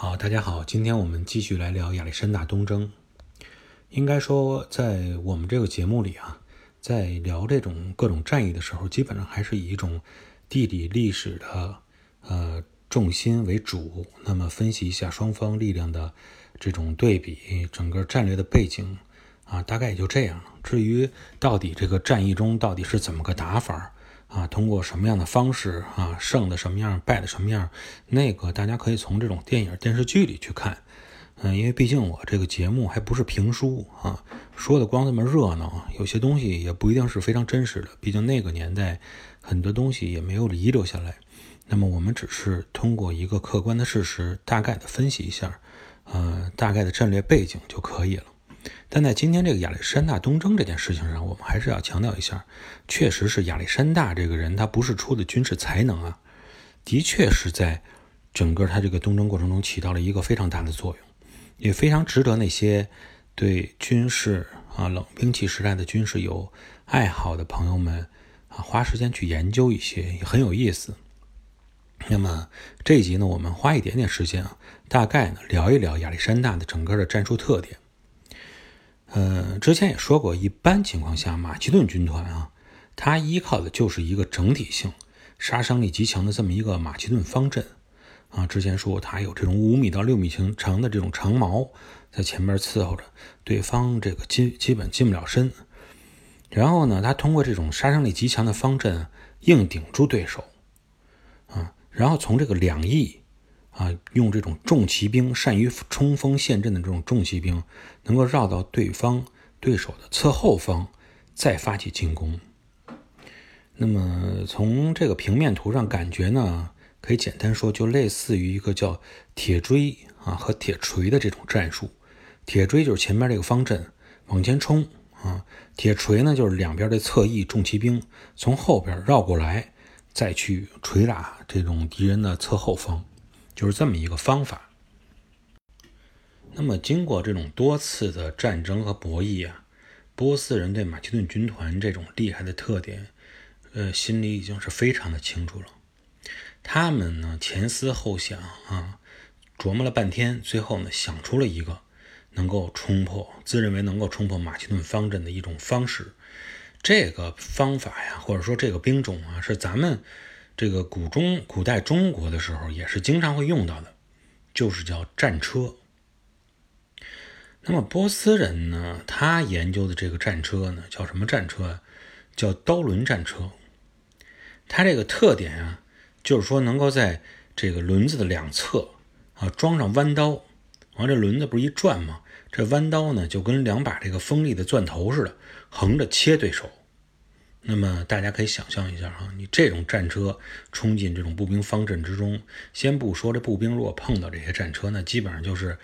好，大家好，今天我们继续来聊亚历山大东征。应该说，在我们这个节目里啊，在聊这种各种战役的时候，基本上还是以一种地理历史的呃重心为主，那么分析一下双方力量的这种对比，整个战略的背景啊，大概也就这样了。至于到底这个战役中到底是怎么个打法？啊，通过什么样的方式啊，胜的什么样，败的什么样，那个大家可以从这种电影、电视剧里去看。嗯，因为毕竟我这个节目还不是评书啊，说的光那么热闹，有些东西也不一定是非常真实的。毕竟那个年代很多东西也没有遗留下来。那么我们只是通过一个客观的事实，大概的分析一下，呃，大概的战略背景就可以了。但在今天这个亚历山大东征这件事情上，我们还是要强调一下，确实是亚历山大这个人，他不是出的军事才能啊，的确是在整个他这个东征过程中起到了一个非常大的作用，也非常值得那些对军事啊冷兵器时代的军事有爱好的朋友们啊花时间去研究一些，也很有意思。那么这一集呢，我们花一点点时间啊，大概呢聊一聊亚历山大的整个的战术特点。呃，之前也说过，一般情况下，马其顿军团啊，它依靠的就是一个整体性、杀伤力极强的这么一个马其顿方阵啊。之前说它有这种五米到六米长长的这种长矛在前面伺候着，对方这个基基本近不了身。然后呢，他通过这种杀伤力极强的方阵硬顶住对手啊，然后从这个两翼。啊，用这种重骑兵，善于冲锋陷阵的这种重骑兵，能够绕到对方对手的侧后方，再发起进攻。那么从这个平面图上感觉呢，可以简单说，就类似于一个叫铁锥啊和铁锤的这种战术。铁锥就是前面这个方阵往前冲啊，铁锤呢就是两边的侧翼重骑兵从后边绕过来，再去捶打这种敌人的侧后方。就是这么一个方法。那么，经过这种多次的战争和博弈啊，波斯人对马其顿军团这种厉害的特点，呃，心里已经是非常的清楚了。他们呢，前思后想啊，琢磨了半天，最后呢，想出了一个能够冲破，自认为能够冲破马其顿方阵的一种方式。这个方法呀，或者说这个兵种啊，是咱们。这个古中古代中国的时候也是经常会用到的，就是叫战车。那么波斯人呢，他研究的这个战车呢，叫什么战车啊？叫刀轮战车。它这个特点啊，就是说能够在这个轮子的两侧啊装上弯刀，完这轮子不是一转吗？这弯刀呢就跟两把这个锋利的钻头似的，横着切对手。那么大家可以想象一下哈，你这种战车冲进这种步兵方阵之中，先不说这步兵如果碰到这些战车，那基本上就是，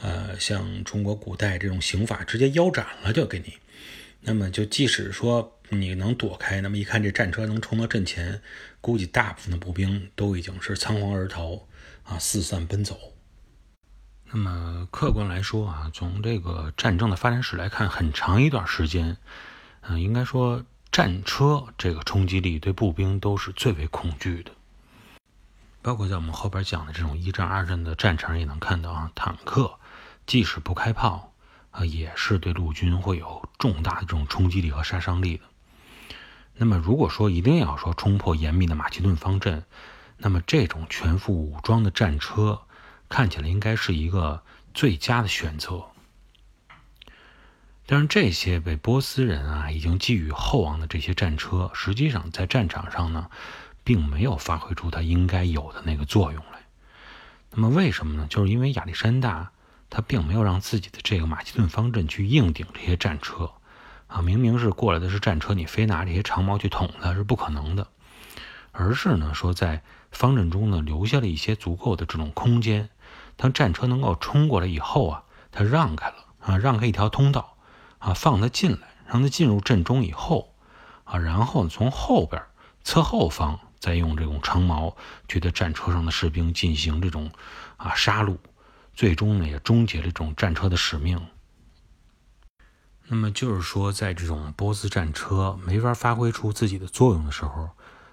呃，像中国古代这种刑法，直接腰斩了就给你。那么就即使说你能躲开，那么一看这战车能冲到阵前，估计大部分的步兵都已经是仓皇而逃啊，四散奔走。那么客观来说啊，从这个战争的发展史来看，很长一段时间，嗯，应该说。战车这个冲击力对步兵都是最为恐惧的，包括在我们后边讲的这种一战、二战的战场也能看到啊，坦克即使不开炮啊，也是对陆军会有重大的这种冲击力和杀伤力的。那么，如果说一定要说冲破严密的马其顿方阵，那么这种全副武装的战车看起来应该是一个最佳的选择。但是这些被波斯人啊已经寄予厚望的这些战车，实际上在战场上呢，并没有发挥出它应该有的那个作用来。那么为什么呢？就是因为亚历山大他并没有让自己的这个马其顿方阵去硬顶这些战车啊，明明是过来的是战车，你非拿这些长矛去捅它是不可能的，而是呢说在方阵中呢留下了一些足够的这种空间，当战车能够冲过来以后啊，他让开了啊，让开一条通道。啊，放他进来，让他进入阵中以后，啊，然后从后边侧后方再用这种长矛去对战车上的士兵进行这种啊杀戮，最终呢也终结了这种战车的使命。那么就是说，在这种波斯战车没法发挥出自己的作用的时候，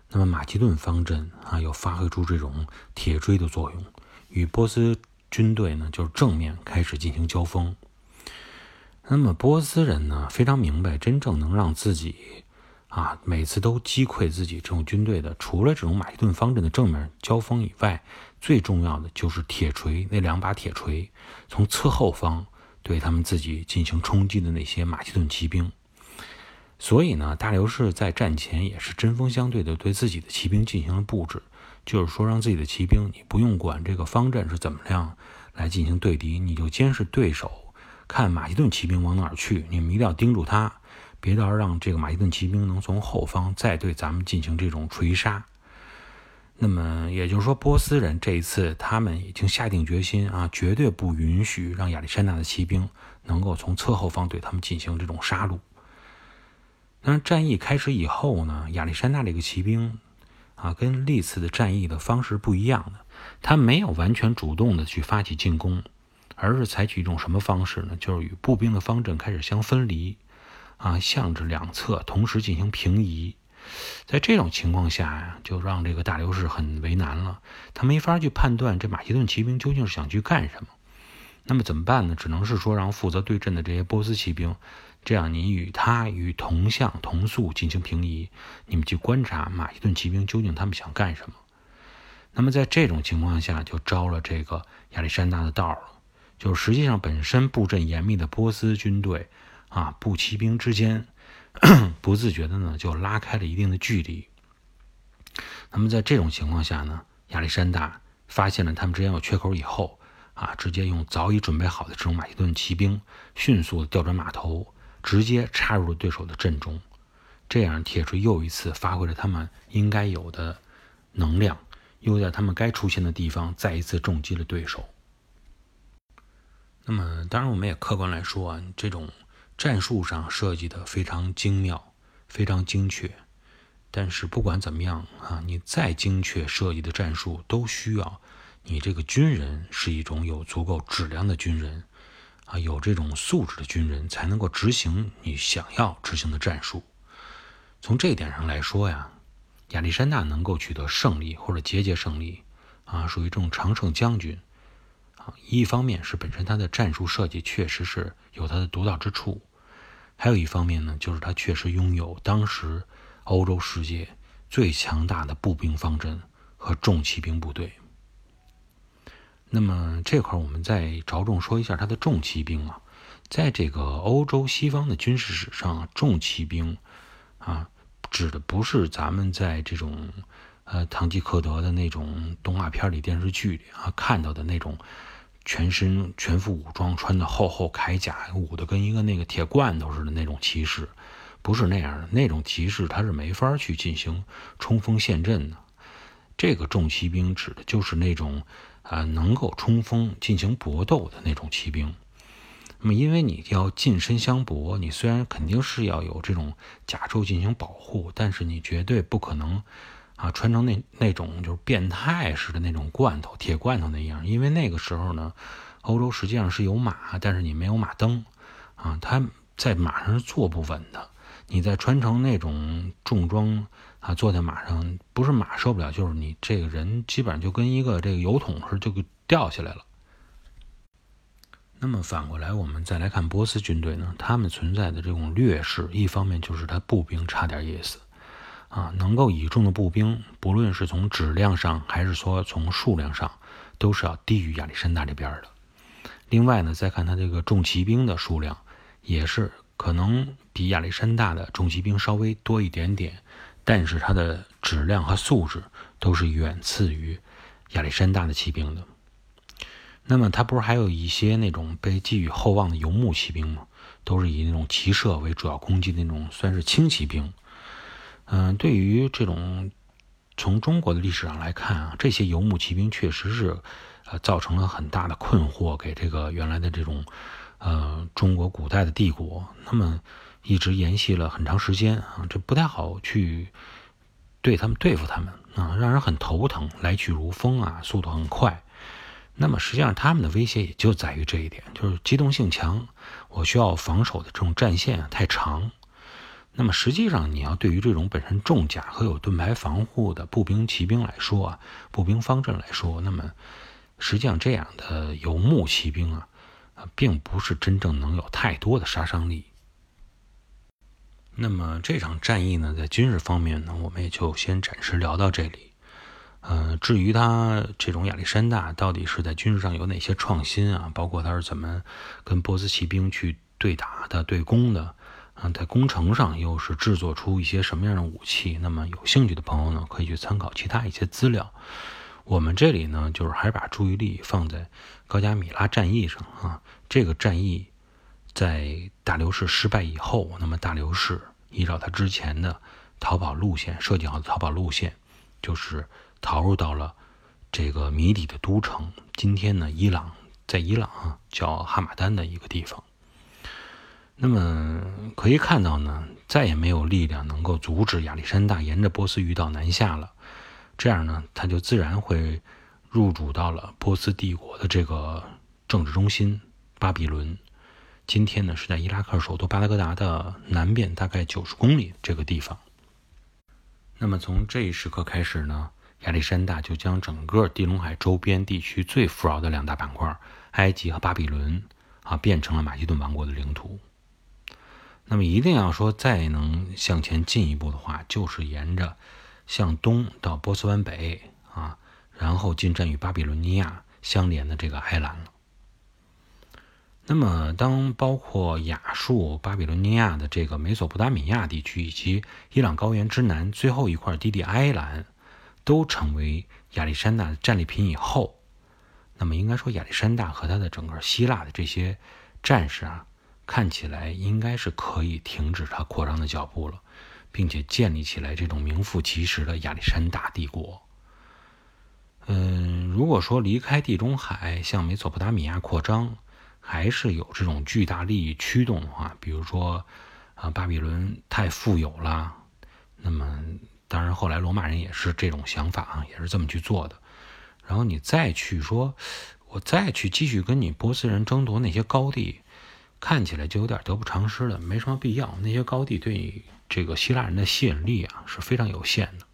那么马其顿方阵啊又发挥出这种铁锥的作用，与波斯军队呢，就是正面开始进行交锋。那么波斯人呢，非常明白，真正能让自己啊每次都击溃自己这种军队的，除了这种马其顿方阵的正面交锋以外，最重要的就是铁锤那两把铁锤，从侧后方对他们自己进行冲击的那些马其顿骑兵。所以呢，大流士在战前也是针锋相对的对自己的骑兵进行了布置，就是说让自己的骑兵，你不用管这个方阵是怎么样来进行对敌，你就监视对手。看马其顿骑兵往哪儿去，你们一定要盯住他，别到时候让这个马其顿骑兵能从后方再对咱们进行这种锤杀。那么也就是说，波斯人这一次他们已经下定决心啊，绝对不允许让亚历山大的骑兵能够从侧后方对他们进行这种杀戮。但是战役开始以后呢，亚历山大这个骑兵啊，跟历次的战役的方式不一样的，他没有完全主动的去发起进攻。而是采取一种什么方式呢？就是与步兵的方阵开始相分离，啊，向着两侧同时进行平移。在这种情况下呀，就让这个大流士很为难了，他没法去判断这马其顿骑兵究竟是想去干什么。那么怎么办呢？只能是说让负责对阵的这些波斯骑兵，这样你与他与同向同速进行平移，你们去观察马其顿骑兵究竟他们想干什么。那么在这种情况下，就招了这个亚历山大的道了。就实际上本身布阵严密的波斯军队啊，步骑兵之间 不自觉的呢就拉开了一定的距离。那么在这种情况下呢，亚历山大发现了他们之间有缺口以后啊，直接用早已准备好的这种马其顿骑兵迅速的调转马头，直接插入了对手的阵中。这样铁锤又一次发挥了他们应该有的能量，又在他们该出现的地方再一次重击了对手。那么，当然，我们也客观来说啊，这种战术上设计的非常精妙、非常精确。但是，不管怎么样啊，你再精确设计的战术，都需要你这个军人是一种有足够质量的军人啊，有这种素质的军人，才能够执行你想要执行的战术。从这一点上来说呀，亚历山大能够取得胜利或者节节胜利啊，属于这种常胜将军。一方面是本身它的战术设计确实是有它的独到之处，还有一方面呢，就是它确实拥有当时欧洲世界最强大的步兵方阵和重骑兵部队。那么这块我们再着重说一下它的重骑兵啊，在这个欧洲西方的军事史上，重骑兵啊，指的不是咱们在这种呃堂吉诃德的那种动画片里、电视剧里啊看到的那种。全身全副武装，穿的厚厚铠甲，捂的跟一个那个铁罐头似的那种骑士，不是那样的。那种骑士他是没法去进行冲锋陷阵的。这个重骑兵指的就是那种啊能够冲锋进行搏斗的那种骑兵。那么，因为你要近身相搏，你虽然肯定是要有这种甲胄进行保护，但是你绝对不可能。啊，穿成那那种就是变态似的那种罐头，铁罐头那样。因为那个时候呢，欧洲实际上是有马，但是你没有马蹬，啊，他在马上是坐不稳的。你再穿成那种重装啊，坐在马上，不是马受不了，就是你这个人基本上就跟一个这个油桶似的，就给掉下来了。那么反过来，我们再来看波斯军队呢，他们存在的这种劣势，一方面就是他步兵差点意思。啊，能够倚重的步兵，不论是从质量上还是说从数量上，都是要低于亚历山大这边的。另外呢，再看他这个重骑兵的数量，也是可能比亚历山大的重骑兵稍微多一点点，但是它的质量和素质都是远次于亚历山大的骑兵的。那么他不是还有一些那种被寄予厚望的游牧骑兵吗？都是以那种骑射为主要攻击的那种，算是轻骑兵。嗯，对于这种从中国的历史上来看啊，这些游牧骑兵确实是呃造成了很大的困惑，给这个原来的这种呃中国古代的帝国，那么一直延续了很长时间啊，这不太好去对他们对付他们啊，让人很头疼，来去如风啊，速度很快。那么实际上他们的威胁也就在于这一点，就是机动性强，我需要防守的这种战线太长。那么实际上，你要对于这种本身重甲和有盾牌防护的步兵骑兵来说啊，步兵方阵来说，那么实际上这样的游牧骑兵啊，并不是真正能有太多的杀伤力。那么这场战役呢，在军事方面呢，我们也就先暂时聊到这里。呃，至于他这种亚历山大到底是在军事上有哪些创新啊，包括他是怎么跟波斯骑兵去对打的、对攻的，在工程上又是制作出一些什么样的武器？那么有兴趣的朋友呢，可以去参考其他一些资料。我们这里呢，就是还是把注意力放在高加米拉战役上啊，这个战役。在大流士失败以后，那么大流士依照他之前的逃跑路线设计好的逃跑路线，就是逃入到了这个谜底的都城。今天呢，伊朗在伊朗啊叫哈马丹的一个地方。那么可以看到呢，再也没有力量能够阻止亚历山大沿着波斯鱼道南下了。这样呢，他就自然会入主到了波斯帝国的这个政治中心巴比伦。今天呢，是在伊拉克首都巴格达的南边大概九十公里这个地方。那么从这一时刻开始呢，亚历山大就将整个地中海周边地区最富饶的两大板块——埃及和巴比伦啊，变成了马其顿王国的领土。那么一定要说再能向前进一步的话，就是沿着向东到波斯湾北啊，然后进占与巴比伦尼亚相连的这个埃兰了。那么，当包括亚述、巴比伦尼亚的这个美索不达米亚地区，以及伊朗高原之南最后一块低地埃兰，都成为亚历山大的战利品以后，那么应该说，亚历山大和他的整个希腊的这些战士啊，看起来应该是可以停止他扩张的脚步了，并且建立起来这种名副其实的亚历山大帝国。嗯，如果说离开地中海向美索不达米亚扩张，还是有这种巨大利益驱动的话，比如说，啊，巴比伦太富有了，那么当然后来罗马人也是这种想法啊，也是这么去做的。然后你再去说，我再去继续跟你波斯人争夺那些高地，看起来就有点得不偿失了，没什么必要。那些高地对这个希腊人的吸引力啊是非常有限的。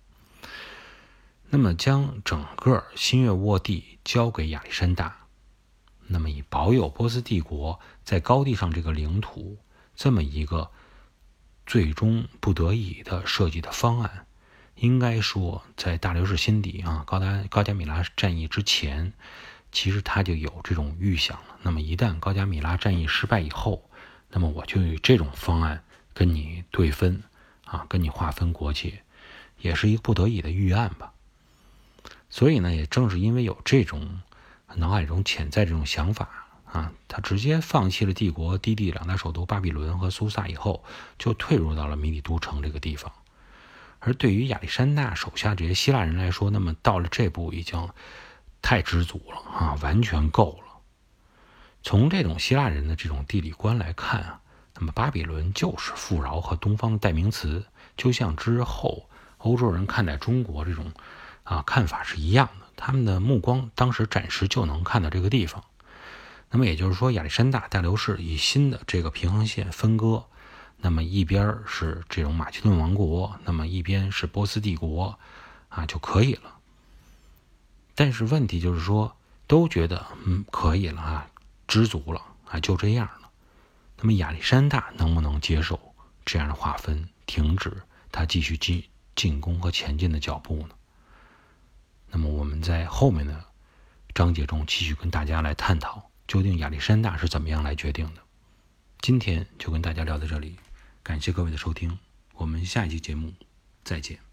那么将整个新月沃地交给亚历山大。那么，以保有波斯帝国在高地上这个领土这么一个最终不得已的设计的方案，应该说，在大流士心底啊，高达高加米拉战役之前，其实他就有这种预想了。那么，一旦高加米拉战役失败以后，那么我就以这种方案跟你对分啊，跟你划分国界，也是一个不得已的预案吧。所以呢，也正是因为有这种。脑海中潜在这种想法啊，他直接放弃了帝国低地两大首都巴比伦和苏萨以后，就退入到了米底都城这个地方。而对于亚历山大手下这些希腊人来说，那么到了这步已经太知足了啊，完全够了。从这种希腊人的这种地理观来看啊，那么巴比伦就是富饶和东方的代名词，就像之后欧洲人看待中国这种啊看法是一样的。他们的目光当时暂时就能看到这个地方，那么也就是说，亚历山大大流士以新的这个平衡线分割，那么一边是这种马其顿王国，那么一边是波斯帝国，啊就可以了。但是问题就是说，都觉得嗯可以了啊，知足了啊，就这样了。那么亚历山大能不能接受这样的划分，停止他继续进进攻和前进的脚步呢？那么我们在后面的章节中继续跟大家来探讨，究竟亚历山大是怎么样来决定的。今天就跟大家聊到这里，感谢各位的收听，我们下一期节目再见。